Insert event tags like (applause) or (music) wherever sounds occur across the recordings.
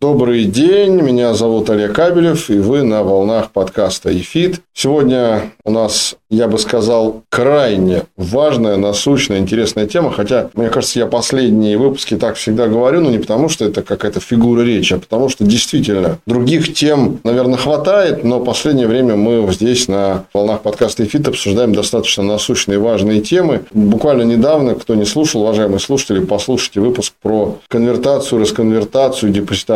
Добрый день, меня зовут Олег Кабелев, и вы на волнах подкаста «Ефит». Сегодня у нас, я бы сказал, крайне важная, насущная, интересная тема, хотя, мне кажется, я последние выпуски так всегда говорю, но не потому, что это какая-то фигура речи, а потому, что действительно других тем, наверное, хватает, но в последнее время мы здесь на волнах подкаста «Ефит» обсуждаем достаточно насущные важные темы. Буквально недавно, кто не слушал, уважаемые слушатели, послушайте выпуск про конвертацию, расконвертацию,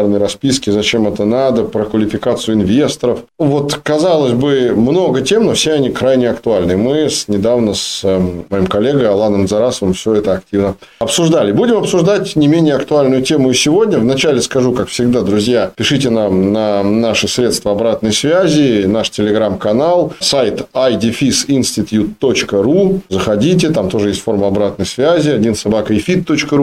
депозитарный расписки, зачем это надо, про квалификацию инвесторов. Вот, казалось бы, много тем, но все они крайне актуальны. Мы с, недавно с эм, моим коллегой Аланом Зарасовым все это активно обсуждали. Будем обсуждать не менее актуальную тему и сегодня. Вначале скажу, как всегда, друзья, пишите нам на наши средства обратной связи, наш телеграм-канал, сайт idefisinstitute.ru. Заходите, там тоже есть форма обратной связи, один собака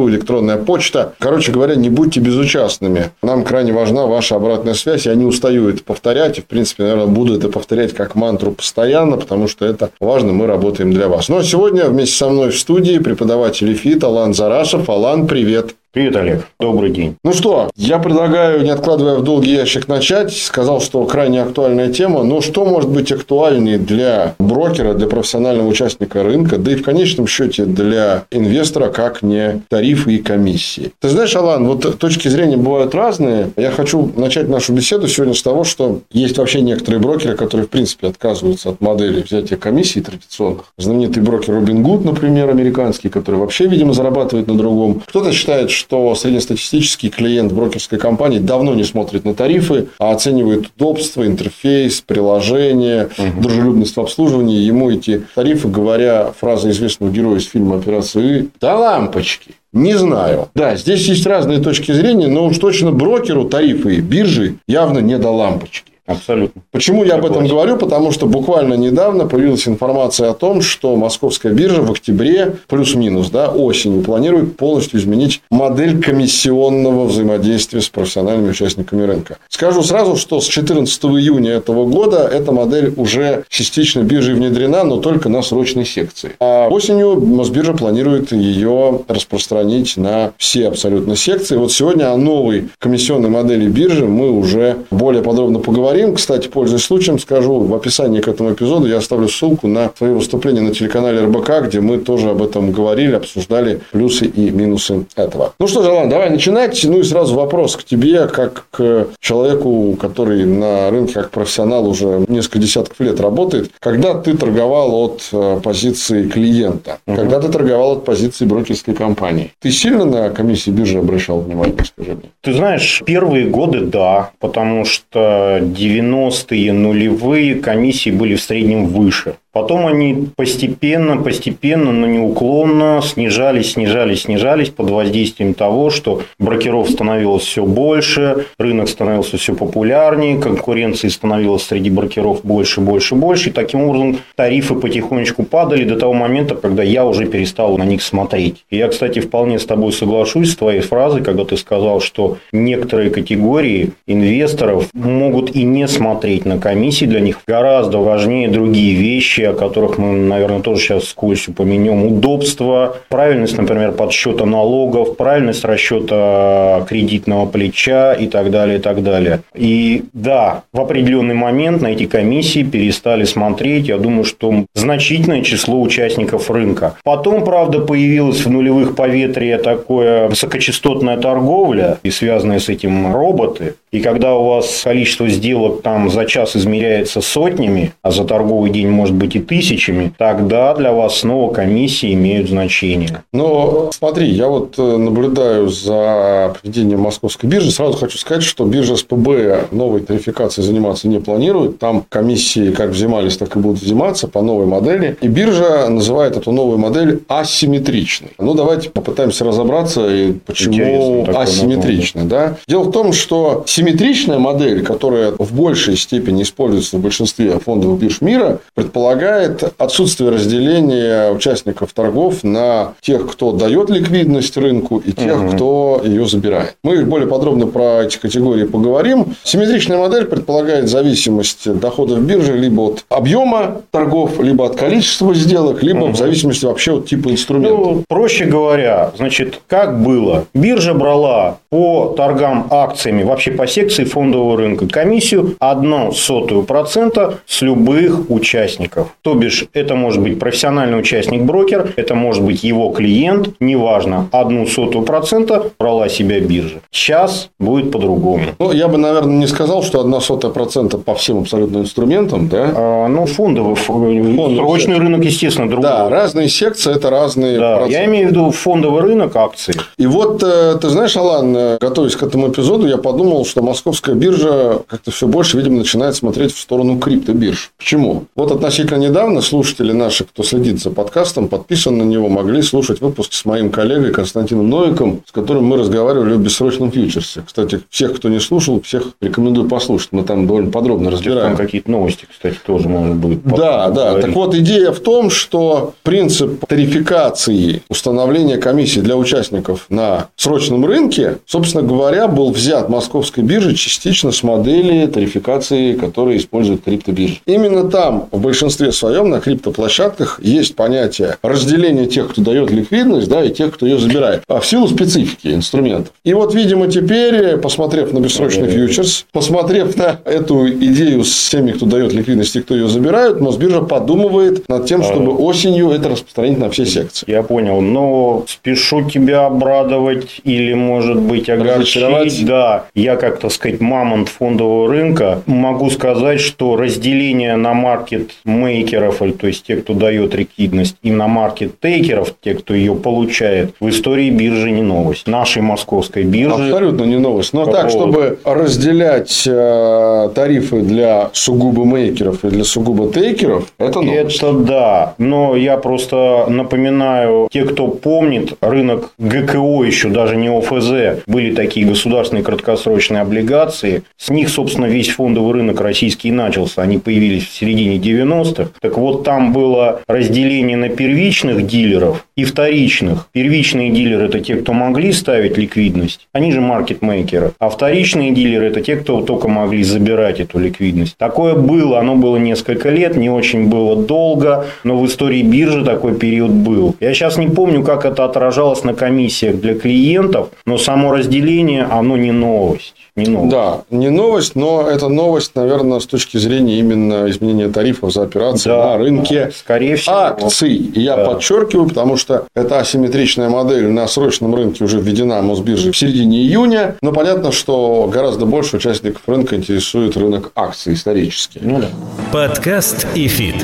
электронная почта. Короче говоря, не будьте безучастными. Нам крайне важна ваша обратная связь. Я не устаю это повторять. И, в принципе, наверное, буду это повторять как мантру постоянно, потому что это важно. Мы работаем для вас. Но сегодня вместе со мной в студии преподаватель ФИТ Алан Зарашев. Алан, привет. Привет, Олег. Добрый день. Ну что, я предлагаю, не откладывая в долгий ящик, начать. Сказал, что крайне актуальная тема. Но что может быть актуальнее для брокера, для профессионального участника рынка, да и в конечном счете для инвестора, как не тарифы и комиссии? Ты знаешь, Алан, вот точки зрения бывают разные. Я хочу начать нашу беседу сегодня с того, что есть вообще некоторые брокеры, которые, в принципе, отказываются от модели взятия комиссий традиционных. Знаменитый брокер Робин Гуд, например, американский, который вообще, видимо, зарабатывает на другом. Кто-то считает, что что среднестатистический клиент брокерской компании давно не смотрит на тарифы, а оценивает удобство, интерфейс, приложение, угу. дружелюбность в обслуживании. Ему эти тарифы, говоря фраза известного героя из фильма «Операция да лампочки». Не знаю. Да, здесь есть разные точки зрения, но уж точно брокеру тарифы и биржи явно не до лампочки. Абсолютно. Почему я об этом говорю? Потому что буквально недавно появилась информация о том, что Московская биржа в октябре, плюс-минус, да, осенью, планирует полностью изменить модель комиссионного взаимодействия с профессиональными участниками рынка. Скажу сразу, что с 14 июня этого года эта модель уже частично биржей внедрена, но только на срочной секции. А осенью Мосбиржа планирует ее распространить на все абсолютно секции. Вот сегодня о новой комиссионной модели биржи мы уже более подробно поговорим поговорим. Кстати, пользуясь случаем, скажу в описании к этому эпизоду, я оставлю ссылку на свое выступление на телеканале РБК, где мы тоже об этом говорили, обсуждали плюсы и минусы этого. Ну что же, Алан, давай начинать. Ну и сразу вопрос к тебе, как к человеку, который на рынке как профессионал уже несколько десятков лет работает. Когда ты торговал от э, позиции клиента, угу. когда ты торговал от позиции брокерской компании, ты сильно на комиссии биржи обращал внимание, скажи мне? Ты знаешь, первые годы да, потому что 90-е, нулевые комиссии были в среднем выше. Потом они постепенно, постепенно, но неуклонно снижались, снижались, снижались под воздействием того, что брокеров становилось все больше, рынок становился все популярнее, конкуренции становилось среди брокеров больше, больше, больше. И таким образом тарифы потихонечку падали до того момента, когда я уже перестал на них смотреть. И я, кстати, вполне с тобой соглашусь с твоей фразой, когда ты сказал, что некоторые категории инвесторов могут и не смотреть на комиссии, для них гораздо важнее другие вещи, о которых мы, наверное, тоже сейчас вскользь упомянем. Удобство, правильность, например, подсчета налогов, правильность расчета кредитного плеча и так далее, и так далее. И да, в определенный момент на эти комиссии перестали смотреть, я думаю, что значительное число участников рынка. Потом, правда, появилась в нулевых поветрия такое высокочастотная торговля и связанные с этим роботы. И когда у вас количество сделок там за час измеряется сотнями, а за торговый день может быть и тысячами, тогда для вас снова комиссии имеют значение. Но смотри, я вот э, наблюдаю за поведением московской биржи. Сразу хочу сказать, что биржа СПБ новой тарификацией заниматься не планирует. Там комиссии как взимались, так и будут взиматься по новой модели. И биржа называет эту новую модель асимметричной. Ну, давайте попытаемся разобраться, почему асимметричной. Да? Дело в том, что симметричная модель, которая в большей степени используется в большинстве фондовых бирж мира, предполагает отсутствие разделения участников торгов на тех, кто дает ликвидность рынку, и тех, угу. кто ее забирает. Мы более подробно про эти категории поговорим. Симметричная модель предполагает зависимость доходов биржи либо от объема торгов, либо от количества сделок, либо угу. в зависимости вообще от типа инструмента. Ну, проще говоря, значит, как было? Биржа брала по торгам акциями, вообще по секции фондового рынка, комиссию одну сотую процента с любых участников. То бишь, это может быть профессиональный участник-брокер, это может быть его клиент, неважно, одну сотую процента брала себя биржа. Сейчас будет по-другому. Ну, я бы, наверное, не сказал, что одна сотая процента по всем абсолютно инструментам, да? А, ну, фондовый, фондовый срочный рынок, естественно, другой. Да, разные секции – это разные да, проценты. Я имею в виду фондовый рынок акций. И вот, э, ты знаешь, Алан, э, готовясь к этому эпизоду, я подумал, что московская биржа как-то все больше, видимо, начинает смотреть в сторону криптобирж. Почему? Вот относительно недавно слушатели наши, кто следит за подкастом, подписан на него, могли слушать выпуск с моим коллегой Константином Новиком, с которым мы разговаривали о бессрочном фьючерсе. Кстати, всех, кто не слушал, всех рекомендую послушать. Мы там довольно подробно разбираем. Там какие-то новости, кстати, тоже можно будет. Да, да. Так вот, идея в том, что принцип тарификации установления комиссии для участников на срочном рынке, собственно говоря, был взят московской биржей частично с модели тарификации, которые используют криптобиржи. Именно там, в большинстве своем, на криптоплощадках есть понятие разделения тех, кто дает ликвидность, да, и тех, кто ее забирает. А в силу специфики инструментов. И вот, видимо, теперь, посмотрев на бессрочный фьючерс, посмотрев на эту идею с теми, кто дает ликвидность и кто ее забирает, Мосбиржа подумывает над тем, чтобы осенью это распространить на все секции. Я понял. Но спешу тебя обрадовать или, может быть, огорчить. Да, я, как то сказать, мамонт фондового рынка, могу сказать, что разделение на маркет-мейкеров, то есть те, кто дает ликвидность, и на маркет-тейкеров, те, кто ее получает, в истории биржи не новость. Нашей московской биржи. Абсолютно не новость. Но так, чтобы разделять э, тарифы для сугубо мейкеров и для сугубо тейкеров, это новость. Это да. Но я просто напоминаю, те, кто помнит, рынок ГКО еще даже не ОФЗ, были такие государственные краткосрочные облигации. С них, собственно, весь фондовый рынок российский начался. Они появились в середине 90-х. Так вот, там было разделение на первичных дилеров и вторичных. Первичные дилеры – это те, кто могли ставить ликвидность. Они же маркетмейкеры. А вторичные дилеры – это те, кто только могли забирать эту ликвидность. Такое было. Оно было несколько лет, не очень было долго. Но в истории биржи такой период был. Я сейчас не помню, как это отражалось на комиссиях для клиентов, но само разделение, оно не новость не новость. Да, не новость, но это новость, наверное, с точки зрения именно изменения тарифов за операции да, на рынке скорее всего. акций. И я да. подчеркиваю, потому что эта асимметричная модель на срочном рынке уже введена Мосбиржей в середине июня. Но понятно, что гораздо больше участников рынка интересует рынок акций исторически. Ну, да. Подкаст и фит.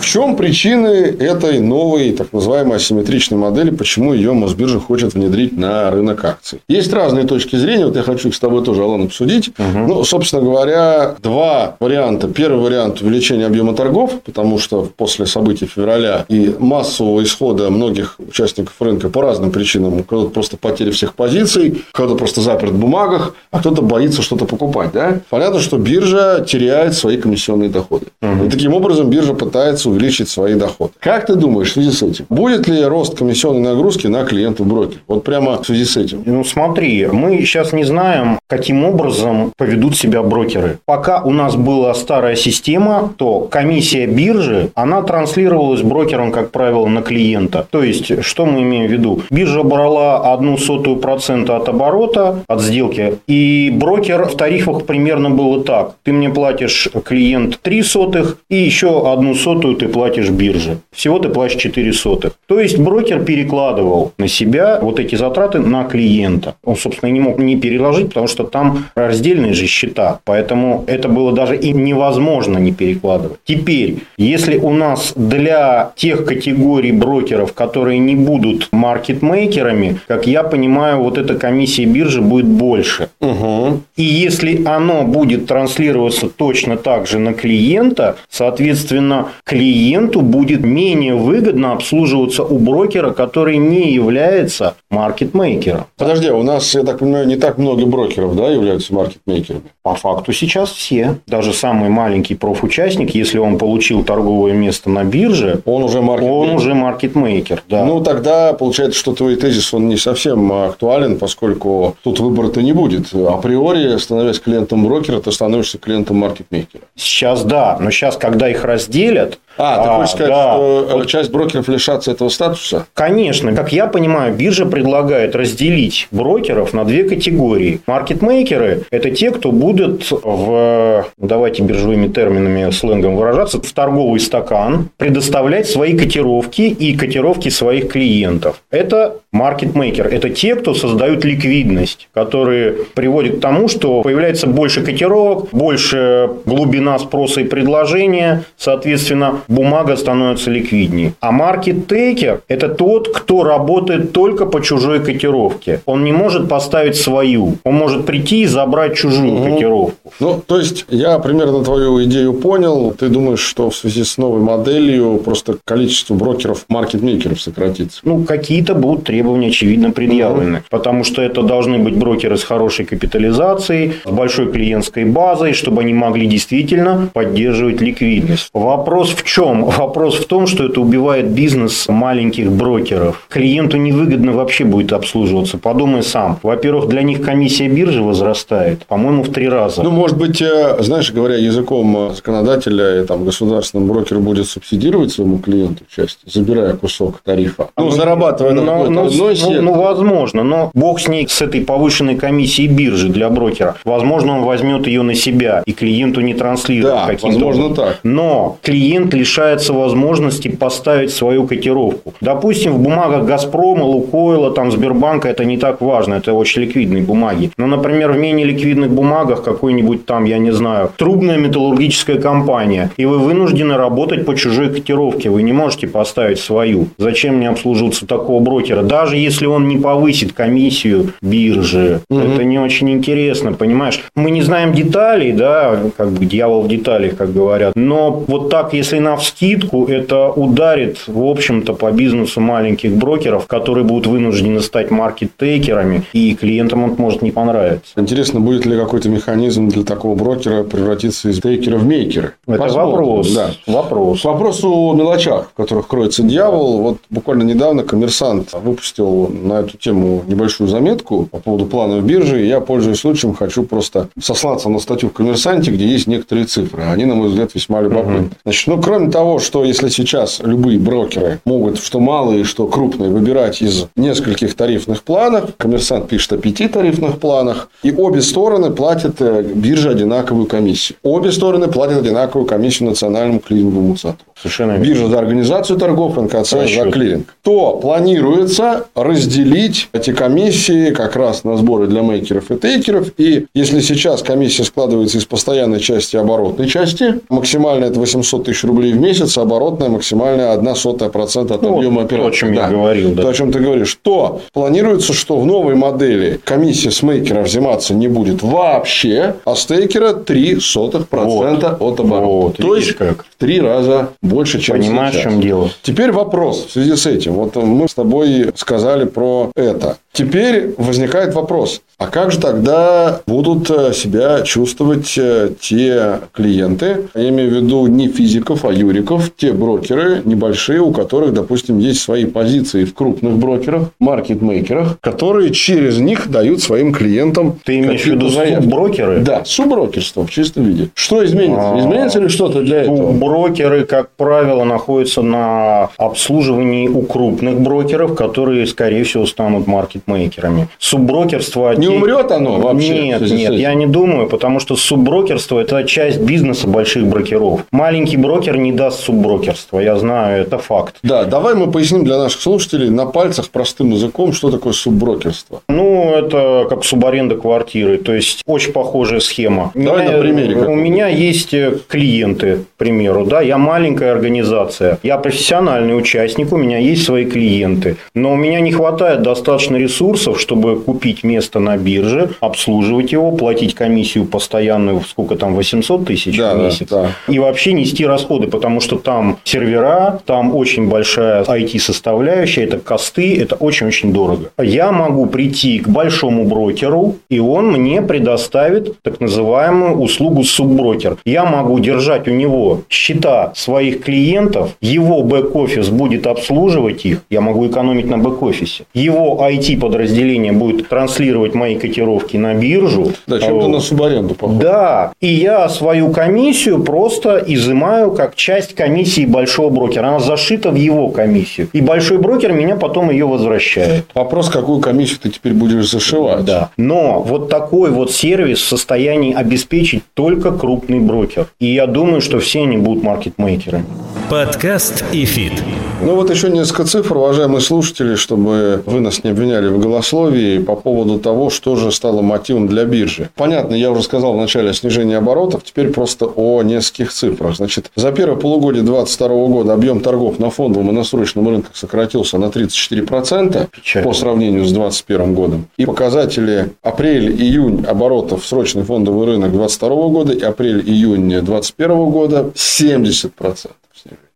В чем причины этой новой, так называемой асимметричной модели, почему ее Мосбиржа хочет внедрить на рынок акций? Есть разные точки зрения, вот я хочу их с тобой тоже, Алан, обсудить. Угу. Ну, собственно говоря, два варианта. Первый вариант – увеличение объема торгов, потому что после событий февраля и массового исхода многих участников рынка по разным причинам, у кого-то просто потери всех позиций, кто-то просто заперт в бумагах, а кто-то боится что-то покупать. Да? Понятно, что биржа теряет свои комиссионные доходы. Угу. И таким образом биржа пытается увеличить свои доходы. Как ты думаешь в связи с этим? Будет ли рост комиссионной нагрузки на клиентов брокер? Вот прямо в связи с этим. Ну, смотри, мы сейчас не знаем, каким образом поведут себя брокеры. Пока у нас была старая система, то комиссия биржи, она транслировалась брокером, как правило, на клиента. То есть, что мы имеем в виду? Биржа брала одну сотую процента от оборота, от сделки, и брокер в тарифах примерно было так. Ты мне платишь, клиент, 3 сотых, и еще одну сотую ты платишь бирже. Всего ты платишь 4 сотых. То есть брокер перекладывал на себя вот эти затраты на клиента. Он, собственно, не мог не переложить, потому что там раздельные же счета. Поэтому это было даже и невозможно не перекладывать. Теперь, если у нас для тех категорий брокеров, которые не будут маркетмейкерами, как я понимаю, вот эта комиссия биржи будет больше. Угу. И если оно будет транслироваться точно так же на клиента, соответственно, клиенту будет менее выгодно обслуживаться у брокера, который не является маркетмейкером. Подожди, у нас, я так понимаю, не так много брокеров, да, являются маркетмейкерами? По факту сейчас все. Даже самый маленький профучастник, если он получил торговое место на бирже, он уже маркетмейкер. Он уже маркетмейкер, да. Ну, тогда получается, что твой тезис, он не совсем актуален, поскольку тут выбора-то не будет. Априори, становясь клиентом брокера, ты становишься клиентом маркетмейкера. Сейчас да, но сейчас, когда их разделят, а, ты а, хочешь сказать, да. что вот. часть брокеров лишатся этого статуса? Конечно. Как я понимаю, биржа предлагает разделить брокеров на две категории. Маркетмейкеры – это те, кто будут в, давайте биржевыми терминами, сленгом выражаться, в торговый стакан предоставлять свои котировки и котировки своих клиентов. Это маркетмейкер. Это те, кто создают ликвидность, которые приводят к тому, что появляется больше котировок, больше глубина спроса и предложения, соответственно, бумага становится ликвиднее. А маркет-тейкер – это тот, кто работает только по чужой котировке. Он не может поставить свою. Он может прийти и забрать чужую угу. котировку. Ну, то есть, я примерно твою идею понял. Ты думаешь, что в связи с новой моделью просто количество брокеров, маркетмейкеров сократится? Ну, какие-то будут требования, очевидно, предъявлены. Угу. Потому что это должны быть брокеры с хорошей капитализацией, с большой клиентской базой, чтобы они могли действительно поддерживать ликвидность. Вопрос в чем? Вопрос в том, что это убивает бизнес маленьких брокеров. Клиенту невыгодно вообще будет обслуживаться. Подумай сам. Во-первых, для них комиссия биржи возрастает, по-моему, в три раза. Ну, может быть, э, знаешь, говоря языком э, законодателя, там, государственный брокер будет субсидировать своему клиенту часть, забирая кусок тарифа. Ну, ну зарабатывая на ну, ну, ну, ну, возможно, но бог с ней, с этой повышенной комиссией биржи для брокера. Возможно, он возьмет ее на себя и клиенту не транслирует да, возможно так. Но клиент лишается возможности поставить свою котировку. Допустим, в бумагах Газпрома, Лукойла, там, Сбербанка это не так важно, это очень ликвидные бумаги. Но, например, в менее ликвидных бумагах какой-нибудь там, я не знаю, трубная металлургическая компания, и вы вынуждены работать по чужой котировке, вы не можете поставить свою. Зачем мне обслуживаться такого брокера? Даже если он не повысит комиссию биржи, угу. это не очень интересно, понимаешь? Мы не знаем деталей, да, как бы дьявол в деталях, как говорят, но вот так, если на вскидку, это ударит, в общем-то, по бизнесу маленьких брокеров, которые будут вынуждены стать маркет-тейкерами, и клиентам он может не понравиться. Интересно, будет ли какой-то механизм для такого брокера превратиться из тейкера в мейкера? Это Посмотрим. вопрос. Да. Вопрос. Вопрос о мелочах, в которых кроется дьявол. Вот буквально недавно коммерсант выпустил на эту тему небольшую заметку по поводу планов биржи. Я, пользуясь случаем, хочу просто сослаться на статью в «Коммерсанте», где есть некоторые цифры. Они, на мой взгляд, весьма любопытны. Угу. Значит, ну, кроме того, что если сейчас любые брокеры могут, что малые, что крупные, выбирать из нескольких тарифных планов, коммерсант пишет о пяти тарифных планах, и обе стороны платят э, бирже одинаковую комиссию. Обе стороны платят одинаковую комиссию национальному клиринговому центру. Совершенно Биржа за организацию торгов, НКЦ за клиринг. То планируется разделить эти комиссии как раз на сборы для мейкеров и тейкеров. И если сейчас комиссия складывается из постоянной части и оборотной части, максимально это 800 тысяч рублей в месяц, а оборотная максимальная 1 сотая процента от ну, объема операции. То, о чем да. я говорил. Да. То, о чем ты говоришь. То планируется, что в новой модели комиссия с мейкера взиматься не будет вообще, а с тейкера 3 сотых процента вот. от оборота. Вот, То есть, как. в три раза больше, чем Понимаешь, сейчас. в чем дело. Теперь вопрос в связи с этим. Вот мы с тобой сказали про это. Теперь возникает вопрос, а как же тогда будут э, себя чувствовать э, те клиенты, я имею в виду не физиков, а юриков, те брокеры небольшие, у которых, допустим, есть свои позиции в крупных брокерах, маркетмейкерах, которые через них дают своим клиентам Ты имеешь в виду субброкеры? Да, субброкерство в чистом виде. Что изменится? А, изменится ли что-то для этого? Брокеры, как правило, находятся на обслуживании у крупных брокеров, которые которые, скорее всего, станут маркетмейкерами. Субброкерство... Не умрет оно вообще? Нет, нет, я не думаю, потому что субброкерство – это часть бизнеса больших брокеров. Маленький брокер не даст субброкерство, я знаю, это факт. Да, давай мы поясним для наших слушателей на пальцах простым языком, что такое субброкерство. Ну, это как субаренда квартиры, то есть очень похожая схема. Давай меня, на примере. У меня есть э, клиенты, к примеру, да, я маленькая организация, я профессиональный участник, у меня есть свои клиенты, но у меня не хватает достаточно ресурсов, чтобы купить место на бирже, обслуживать его, платить комиссию постоянную, сколько там, 800 тысяч да, в месяц, да, да. и вообще нести расходы, потому что там сервера, там очень большая IT-составляющая, это косты, это очень-очень дорого. Я могу прийти к большому брокеру, и он мне предоставит так называемую услугу субброкер. Я могу держать у него счета своих клиентов, его бэк-офис будет обслуживать их, я могу экономить на бэк-офисе. Его IT-подразделение будет транслировать мои котировки на биржу. Да, чем-то на субаренду похоже. Да, и я свою комиссию просто изымаю как часть комиссии большого брокера. Она зашита в его комиссию. И большой брокер меня потом ее возвращает. Вопрос, какую комиссию ты теперь будешь зашивать. Да. Но вот такой вот сервис в состоянии обеспечить только крупный брокер. И я думаю, что все они будут маркетмейкерами. Подкаст и фит. Ну вот еще несколько цифр, уважаемые слушатели, чтобы вы нас не обвиняли в голословии по поводу того, что же стало мотивом для биржи. Понятно, я уже сказал в начале о снижении оборотов, теперь просто о нескольких цифрах. Значит, за первое полугодие 2022 года объем торгов на фондовом и на срочном рынках сократился на 34% Печально. по сравнению с 2021 годом. И показатели апрель-июнь оборотов в срочный фондовый рынок 2022 года и апрель-июнь 2021 года 70%.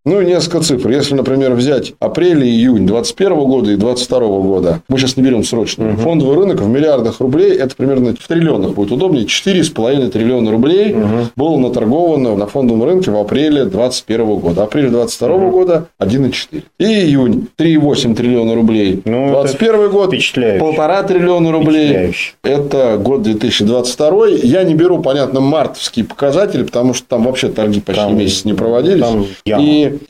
Ну и несколько цифр. Если, например, взять апрель и июнь 2021 года и 2022 года, мы сейчас не берем срочно, угу. фондовый рынок в миллиардах рублей, это примерно в триллионах будет удобнее, 4,5 триллиона рублей угу. было наторговано на фондовом рынке в апреле 2021 года. Апрель 2022 угу. года 1,4. И июнь 3,8 триллиона рублей. Ну, 21 год полтора триллиона рублей. Это год 2022. Я не беру, понятно, мартовские показатели, потому что там вообще торги почти там, месяц не проводились. Там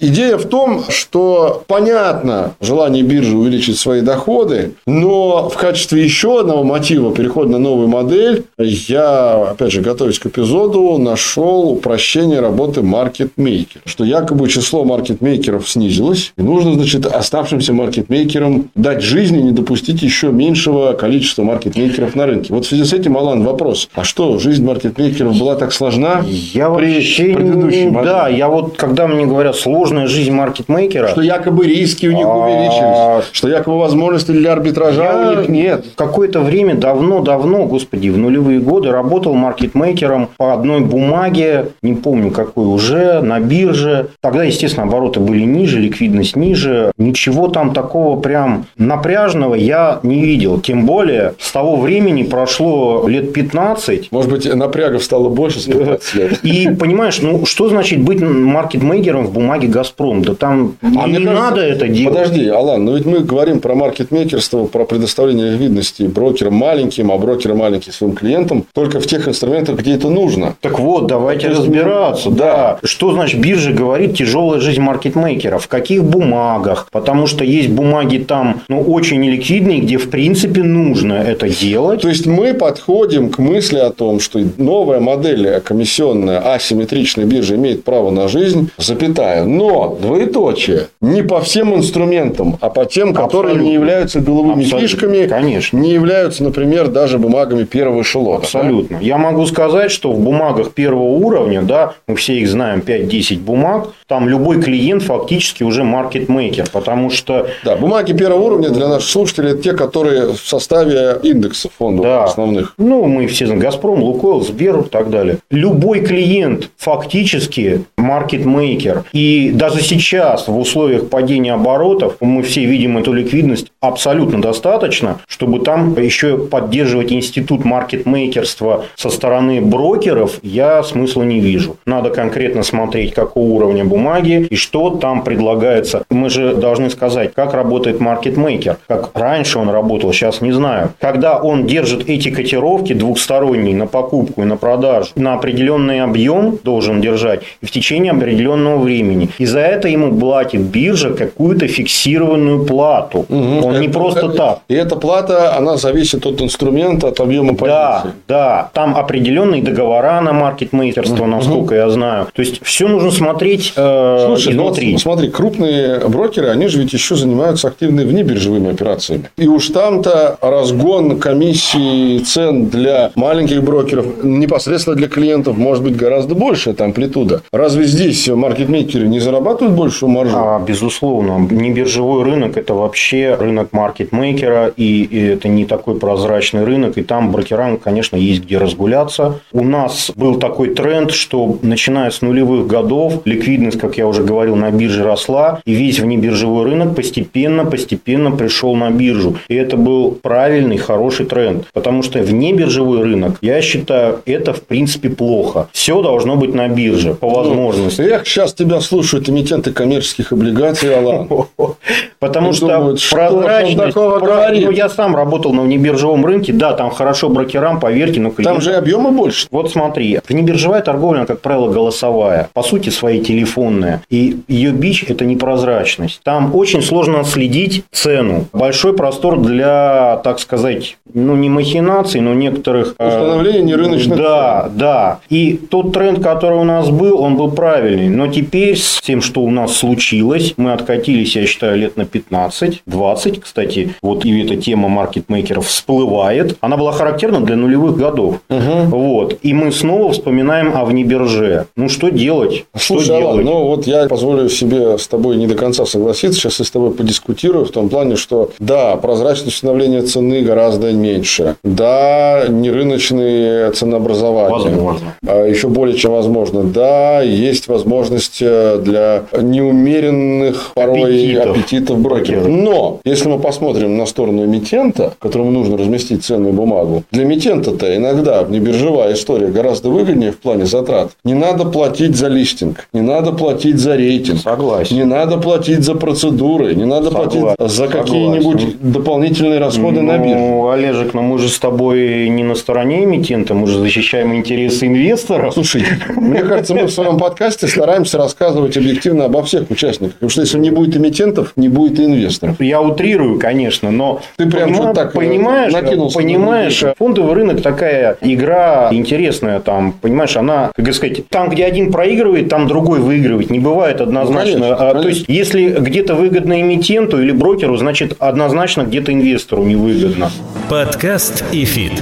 идея в том, что понятно желание биржи увеличить свои доходы, но в качестве еще одного мотива перехода на новую модель я, опять же, готовясь к эпизоду, нашел упрощение работы маркетмейкера. Что якобы число маркетмейкеров снизилось, и нужно, значит, оставшимся маркетмейкерам дать жизнь и не допустить еще меньшего количества маркетмейкеров на рынке. Вот в связи с этим, Алан, вопрос. А что, жизнь маркетмейкеров была так сложна я при вообще предыдущей модели? Да, я вот, когда мне говорят сложная жизнь маркетмейкера. Что якобы риски у них а, увеличились. Что якобы возможности для арбитража у них нет. Какое-то время давно-давно, господи, в нулевые годы работал маркетмейкером по одной бумаге, не помню какой уже, на бирже. Тогда, естественно, обороты были ниже, ликвидность ниже. Ничего там такого прям напряжного я не видел. Тем более, с того времени прошло лет 15. Может быть, напрягов стало больше с 15 лет. И понимаешь, ну что значит быть маркетмейкером в бумаге бумаги «Газпром». Да там а не кажется, надо это делать. Подожди, Алан, но ведь мы говорим про маркетмейкерство, про предоставление ликвидности брокерам маленьким, а брокеры маленькие своим клиентам только в тех инструментах, где это нужно. Так вот, давайте есть, разбираться. Да. да. Что значит биржа говорит тяжелая жизнь маркетмейкера? В каких бумагах? Потому что есть бумаги там ну, очень неликвидные, где в принципе нужно это делать. То есть мы подходим к мысли о том, что новая модель комиссионная асимметричной биржи имеет право на жизнь, запятая но, двоеточие, не по всем инструментам, а по тем, которые Абсолютно. не являются головыми Абсолютно. фишками, Конечно. не являются, например, даже бумагами первого эшелона. Абсолютно. Да? Я могу сказать, что в бумагах первого уровня, да, мы все их знаем, 5-10 бумаг, там любой клиент фактически уже маркетмейкер, потому что... Да, бумаги первого уровня для наших слушателей это те, которые в составе индексов фондов да. основных. Ну, мы все знаем, Газпром, Лукойл, Сбер и так далее. Любой клиент фактически маркетмейкер. И даже сейчас, в условиях падения оборотов, мы все видим эту ликвидность абсолютно достаточно, чтобы там еще поддерживать институт маркетмейкерства со стороны брокеров, я смысла не вижу. Надо конкретно смотреть, какого уровня бумаги и что там предлагается. Мы же должны сказать, как работает маркетмейкер. Как раньше он работал, сейчас не знаю. Когда он держит эти котировки двухсторонние на покупку и на продажу, на определенный объем должен держать и в течение определенного времени. Выгоднее. И за это ему платит биржа какую-то фиксированную плату. Угу. Он не просто так. И эта плата, она зависит от инструмента, от объема позиции. Да, да. Там определенные договора на маркетмейкерство, угу. насколько я знаю. То есть, все нужно смотреть э, Слушай, ну изнутри. Ну, смотри, крупные брокеры, они же ведь еще занимаются активными внебиржевыми операциями. И уж там-то разгон комиссии цен для маленьких брокеров, непосредственно для клиентов, может быть гораздо больше, амплитуда. Разве здесь маркетмейкеры не зарабатывают большую маржу? А, безусловно. Не биржевой рынок – это вообще рынок маркетмейкера, и, и это не такой прозрачный рынок, и там брокерам, конечно, есть где разгуляться. У нас был такой тренд, что начиная с нулевых годов ликвидность, как я уже говорил, на бирже росла, и весь внебиржевой рынок постепенно-постепенно пришел на биржу. И это был правильный, хороший тренд. Потому что внебиржевой рынок, я считаю, это в принципе плохо. Все должно быть на бирже по ну, возможности. Ну, сейчас тебя слушают эмитенты коммерческих облигаций, Алан. (laughs) Потому что прозрачность... Ну, я сам работал на внебиржевом рынке, да, там хорошо брокерам, поверьте, но Там же объемы больше. Вот смотри, внебиржевая торговля, как правило, голосовая, по сути своей телефонная, и ее бич – это непрозрачность. Там очень сложно следить цену. Большой простор для, так сказать, ну, не махинаций, но некоторых... Э, Установление нерыночных Да, цен. да. И тот тренд, который у нас был, он был правильный. Но теперь с тем, что у нас случилось, мы откатились, я считаю, лет на 15, 20, кстати. Вот и эта тема маркетмейкеров всплывает. Она была характерна для нулевых годов. Угу. Вот. И мы снова вспоминаем о внебирже. Ну, что делать? Слушай, что делать? ну, вот я позволю себе с тобой не до конца согласиться. Сейчас я с тобой подискутирую в том плане, что да, прозрачность установления цены гораздо меньше. Да, нерыночные ценообразования. Возможно. А еще более чем возможно. Да, есть возможность э, для неумеренных порой аппетитов, аппетитов брокеров. Но, если мы посмотрим на сторону эмитента, которому нужно разместить ценную бумагу, для эмитента-то иногда внебиржевая история гораздо выгоднее в плане затрат. Не надо платить за листинг, не надо платить за рейтинг. Согласен. Не надо платить за процедуры, не надо Согласен. платить за какие-нибудь дополнительные расходы ну, на бирже. Ну, Олежек, но мы же с тобой не на стороне эмитента, мы же защищаем интересы инвесторов. Слушай, мне кажется, мы в своем подкасте стараемся рассказывать объективно обо всех участниках. Потому что если не будет эмитентов, не будет и инвесторов. Я утрирую, конечно, но ты прям поним... так э, понимаешь, накинулся понимаешь, фондовый рынок такая игра интересная, там, понимаешь, она, как сказать, там, где один проигрывает, там другой выигрывает. Не бывает однозначно. Ну, конечно, конечно. То есть, если где-то выгодно эмитенту или брокеру, значит, однозначно где-то инвестору невыгодно. Подкаст и фит.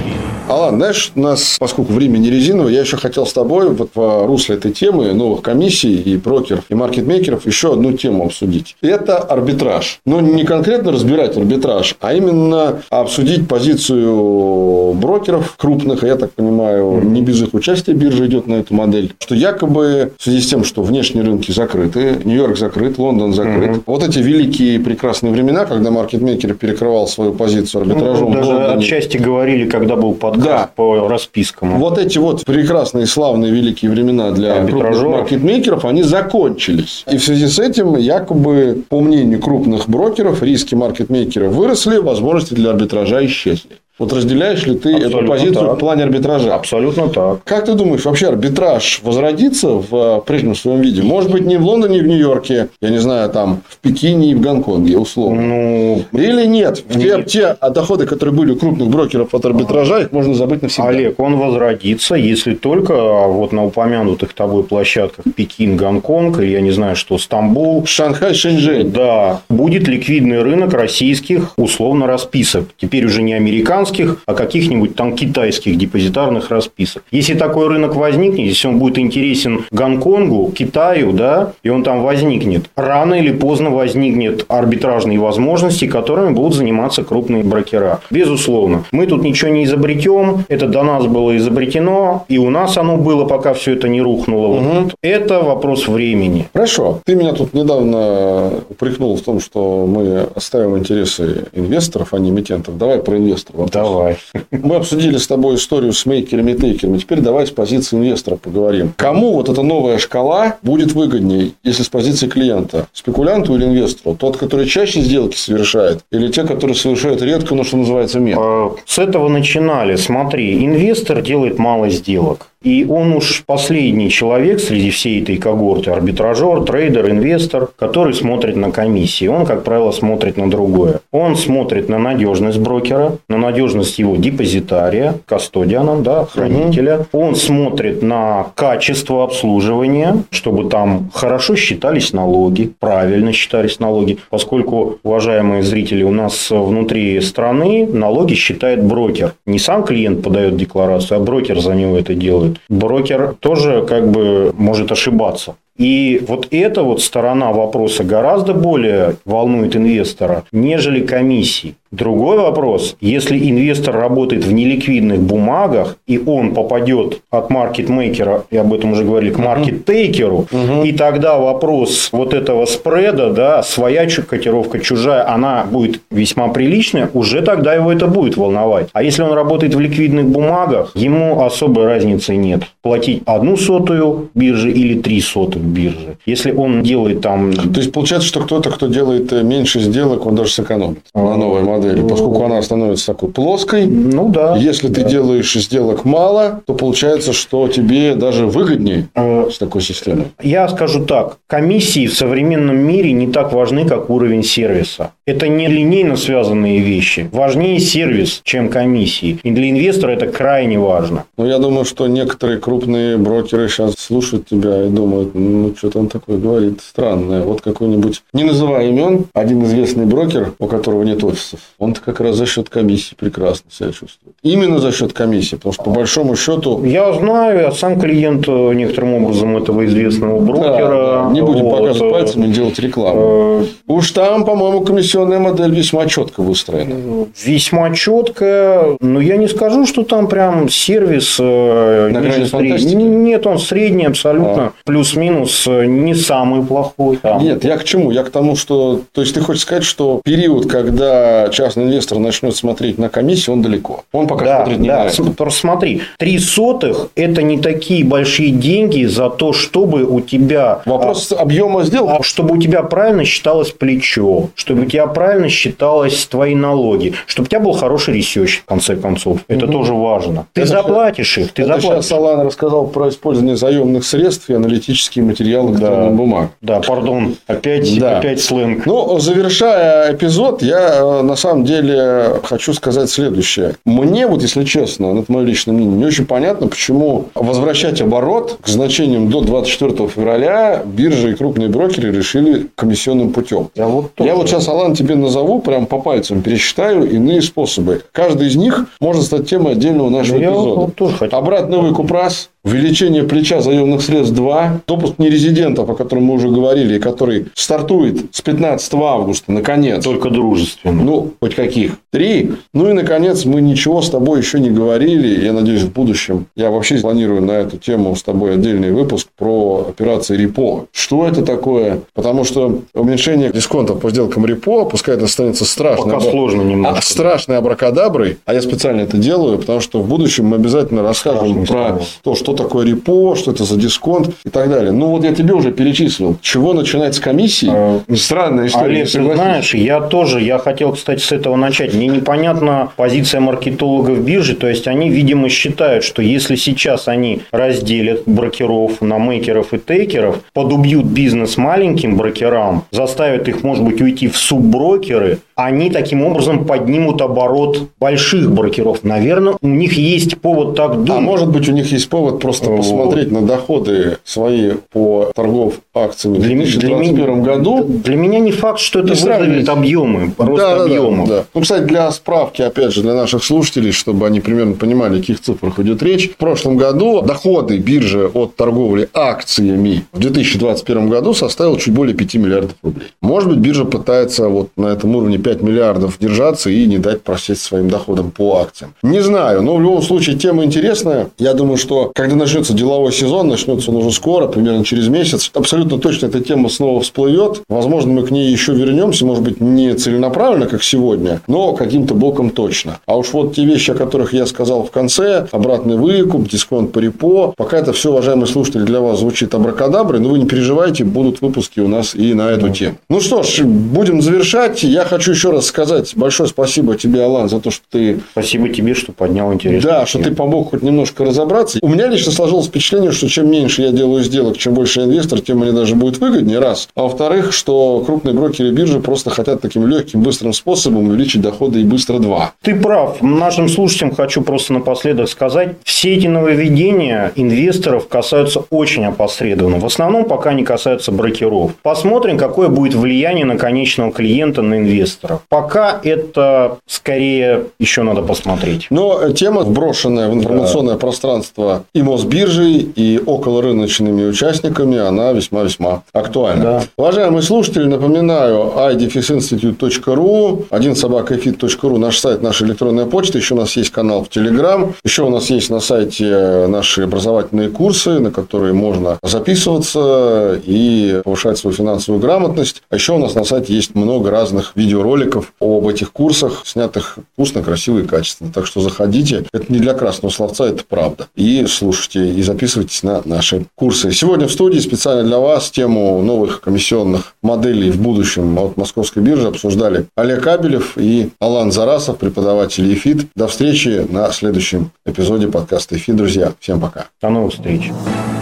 Алан, знаешь, у нас, поскольку время не резиновое, я еще хотел с тобой вот в русле этой темы новых комиссий и брокеров, и маркетмейкеров еще одну тему обсудить. Это арбитраж. Но не конкретно разбирать арбитраж, а именно обсудить позицию брокеров крупных, я так понимаю, не без их участия биржа идет на эту модель, что якобы в связи с тем, что внешние рынки закрыты, Нью-Йорк закрыт, Лондон закрыт, угу. вот эти великие прекрасные времена, когда маркетмейкер перекрывал свою позицию арбитражом. Ну, даже Лондоне, отчасти говорили, когда был под подкаст да. по распискам. Вот эти вот прекрасные, славные, великие времена для маркетмейкеров, они закончились. И в связи с этим, якобы, по мнению крупных брокеров, риски маркетмейкера выросли, возможности для арбитража исчезли. Вот разделяешь ли ты Абсолютно эту позицию так. в плане арбитража? Абсолютно так. Как ты думаешь, вообще арбитраж возродится в прежнем своем виде? Может быть, не в Лондоне в Нью-Йорке, я не знаю, там в Пекине и в Гонконге, условно. Ну, Или нет? нет. Те, те доходы, которые были у крупных брокеров от арбитража, их можно забыть навсегда. Олег, он возродится, если только вот на упомянутых тобой площадках Пекин, Гонконг, или я не знаю, что Стамбул. Шанхай, Шэньчжэнь. Да. Будет ликвидный рынок российских условно расписок. Теперь уже не американских, американских, а каких-нибудь там китайских депозитарных расписок. Если такой рынок возникнет, если он будет интересен Гонконгу, Китаю, да, и он там возникнет, рано или поздно возникнет арбитражные возможности, которыми будут заниматься крупные брокера. Безусловно. Мы тут ничего не изобретем, это до нас было изобретено, и у нас оно было, пока все это не рухнуло. Угу. Вот. Это вопрос времени. Хорошо. Ты меня тут недавно упрекнул в том, что мы оставим интересы инвесторов, а не эмитентов. Давай про инвесторов. Давай. Мы обсудили с тобой историю с мейкерами и тейкерами. Теперь давай с позиции инвестора поговорим. Кому вот эта новая шкала будет выгоднее, если с позиции клиента? Спекулянту или инвестору? Тот, который чаще сделки совершает? Или те, которые совершают редко, но что называется, мет? А, с этого начинали. Смотри, инвестор делает мало сделок. И он уж последний человек среди всей этой когорты, арбитражер, трейдер, инвестор, который смотрит на комиссии. Он, как правило, смотрит на другое. Он смотрит на надежность брокера, на надежность его депозитария, кастодиана, да, хранителя. Угу. Он смотрит на качество обслуживания, чтобы там хорошо считались налоги, правильно считались налоги, поскольку, уважаемые зрители, у нас внутри страны налоги считает брокер. Не сам клиент подает декларацию, а брокер за него это делает. Брокер тоже как бы может ошибаться. И вот эта вот сторона вопроса гораздо более волнует инвестора, нежели комиссии. Другой вопрос, если инвестор работает в неликвидных бумагах, и он попадет от маркетмейкера, и об этом уже говорили, к маркеттейкеру, угу. и тогда вопрос вот этого спреда, да, своя котировка, чужая, она будет весьма приличная, уже тогда его это будет волновать. А если он работает в ликвидных бумагах, ему особой разницы нет. Платить одну сотую биржи или три сотых биржи. Если он делает там... То есть, получается, что кто-то, кто делает э, меньше сделок, он даже сэкономит на новой модели поскольку она становится такой плоской. Ну да. Если ты делаешь сделок мало, то получается, что тебе даже выгоднее э, с такой системой. Я скажу так. Комиссии в современном мире не так важны, как уровень сервиса. Это не линейно связанные вещи. Важнее сервис, чем комиссии. И для инвестора это крайне важно. Ну, я думаю, что некоторые крупные брокеры сейчас слушают тебя и думают, ну, что-то он такое говорит странное. Вот какой-нибудь, не называя имен, один известный брокер, у которого нет офисов, он-то как раз за счет комиссии прекрасно себя чувствует. Именно за счет комиссии, потому что по большому счету... Я знаю, я сам клиент э, некоторым образом этого известного брокера. Да, да. Не будем вот. показывать пальцем и делать рекламу. Э, Уж там, по-моему, комиссионная модель весьма четко выстроена. Весьма четко, но я не скажу, что там прям сервис... Э, На ниже фантастики? Нет, он средний абсолютно. А. Плюс-минус не самый плохой. Там. Нет, я к чему? Я к тому, что... То есть, ты хочешь сказать, что период, когда частный инвестор начнет смотреть на комиссию, он далеко. Он пока да, смотрит не да. это. Просто смотри, три сотых – это не такие большие деньги за то, чтобы у тебя… Вопрос а, объема сделок. Чтобы у тебя правильно считалось плечо, чтобы у тебя правильно считалось твои налоги, чтобы у тебя был хороший research, в конце концов. Это угу. тоже важно. Ты это заплатишь их. Ты это заплатишь. сейчас Алан рассказал про использование заемных средств и аналитические материалы да. бумаг. Да, пардон, опять, да. опять сленг. Ну, завершая эпизод, я э, на самом деле хочу сказать следующее. Мне, вот если честно, это мое личное мнение, не очень понятно, почему возвращать оборот к значениям до 24 февраля биржи и крупные брокеры решили комиссионным путем. Я вот, тоже. Я вот сейчас, Алан, тебе назову, прям по пальцам пересчитаю иные способы. Каждый из них может стать темой отдельного нашего ну, эпизода. Вот тоже Обратный выкуп раз, увеличение плеча заемных средств 2, допуск нерезидентов, о котором мы уже говорили, который стартует с 15 августа, наконец. Только дружественно. Ну, хоть каких. Три. Ну и, наконец, мы ничего с тобой еще не говорили. Я надеюсь, в будущем я вообще планирую на эту тему с тобой отдельный выпуск про операции репо. Что это такое? Потому что уменьшение дисконтов по сделкам репо, пускай это станется страшно. Пока сложно немного. А, страшной абракадаброй. А я специально это делаю, потому что в будущем мы обязательно расскажем про то, что такое репо, что это за дисконт и так далее. Ну, вот я тебе уже перечислил. Чего начинать с комиссии? А, Странная история. Олег, ты знаешь, я тоже, я хотел, кстати, с этого начать. Мне непонятна позиция маркетологов биржи. То есть, они, видимо, считают, что если сейчас они разделят брокеров на мейкеров и тейкеров, подубьют бизнес маленьким брокерам, заставят их, может быть, уйти в субброкеры, они таким образом поднимут оборот больших брокеров. Наверное, у них есть повод так думать. А может быть, у них есть повод просто посмотреть на доходы свои по торгов акциями в 2021 для году. Для меня не факт, что это вызовет объемы, рост да, объемов. Да, да. Ну, кстати, для справки, опять же, для наших слушателей, чтобы они примерно понимали, о каких цифрах идет речь. В прошлом году доходы биржи от торговли акциями в 2021 году составил чуть более 5 миллиардов рублей. Может быть, биржа пытается вот на этом уровне 5 миллиардов держаться и не дать просесть своим доходам по акциям. Не знаю, но в любом случае тема интересная. Я думаю, что когда начнется деловой сезон, начнется он уже скоро, примерно через месяц, абсолютно точно эта тема снова всплывет. Возможно, мы к ней еще вернемся, может быть, не целенаправленно, как сегодня, но каким-то боком точно. А уж вот те вещи, о которых я сказал в конце, обратный выкуп, дисконт по репо, пока это все, уважаемые слушатели, для вас звучит абракадаброй, но вы не переживайте, будут выпуски у нас и на эту тему. Ну что ж, будем завершать. Я хочу еще раз сказать большое спасибо тебе, Алан, за то, что ты... Спасибо тебе, что поднял интерес. Да, что ты помог хоть немножко разобраться. У меня лично сложилось впечатление, что чем меньше я делаю сделок, чем больше инвестор, тем мне даже будет выгоднее, раз. А во-вторых, что крупные брокеры биржи просто хотят таким легким, быстрым способом увеличить доходы и быстро два. Ты прав. Нашим слушателям хочу просто напоследок сказать, все эти нововведения инвесторов касаются очень опосредованно. В основном пока не касаются брокеров. Посмотрим, какое будет влияние на конечного клиента, на инвестора. Пока это скорее еще надо посмотреть. Но тема, вброшенная в информационное да. пространство и Мосбиржей, и околорыночными участниками, она весьма-весьма актуальна. Да. Уважаемые слушатели, напоминаю, idefиsinstitute.ru, один собакаэфит.ру, наш сайт, наша электронная почта, еще у нас есть канал в Телеграм, еще у нас есть на сайте наши образовательные курсы, на которые можно записываться и повышать свою финансовую грамотность. А еще у нас на сайте есть много разных видеороликов об этих курсах, снятых вкусно, красиво и качественно. Так что заходите. Это не для красного словца, это правда. И слушайте, и записывайтесь на наши курсы. Сегодня в студии специально для вас тему новых комиссионных моделей в будущем от Московской биржи обсуждали Олег Абелев и Алан Зарасов, преподаватель ЕФИТ. До встречи на следующем эпизоде подкаста ЕФИТ, друзья. Всем пока. До новых встреч.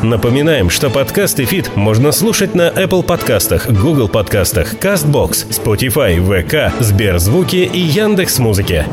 Напоминаем, что подкаст ЕФИТ можно слушать на Apple подкастах, Google подкастах, CastBox, Spotify, VK, Сберзвуки и Яндекс.Музыке.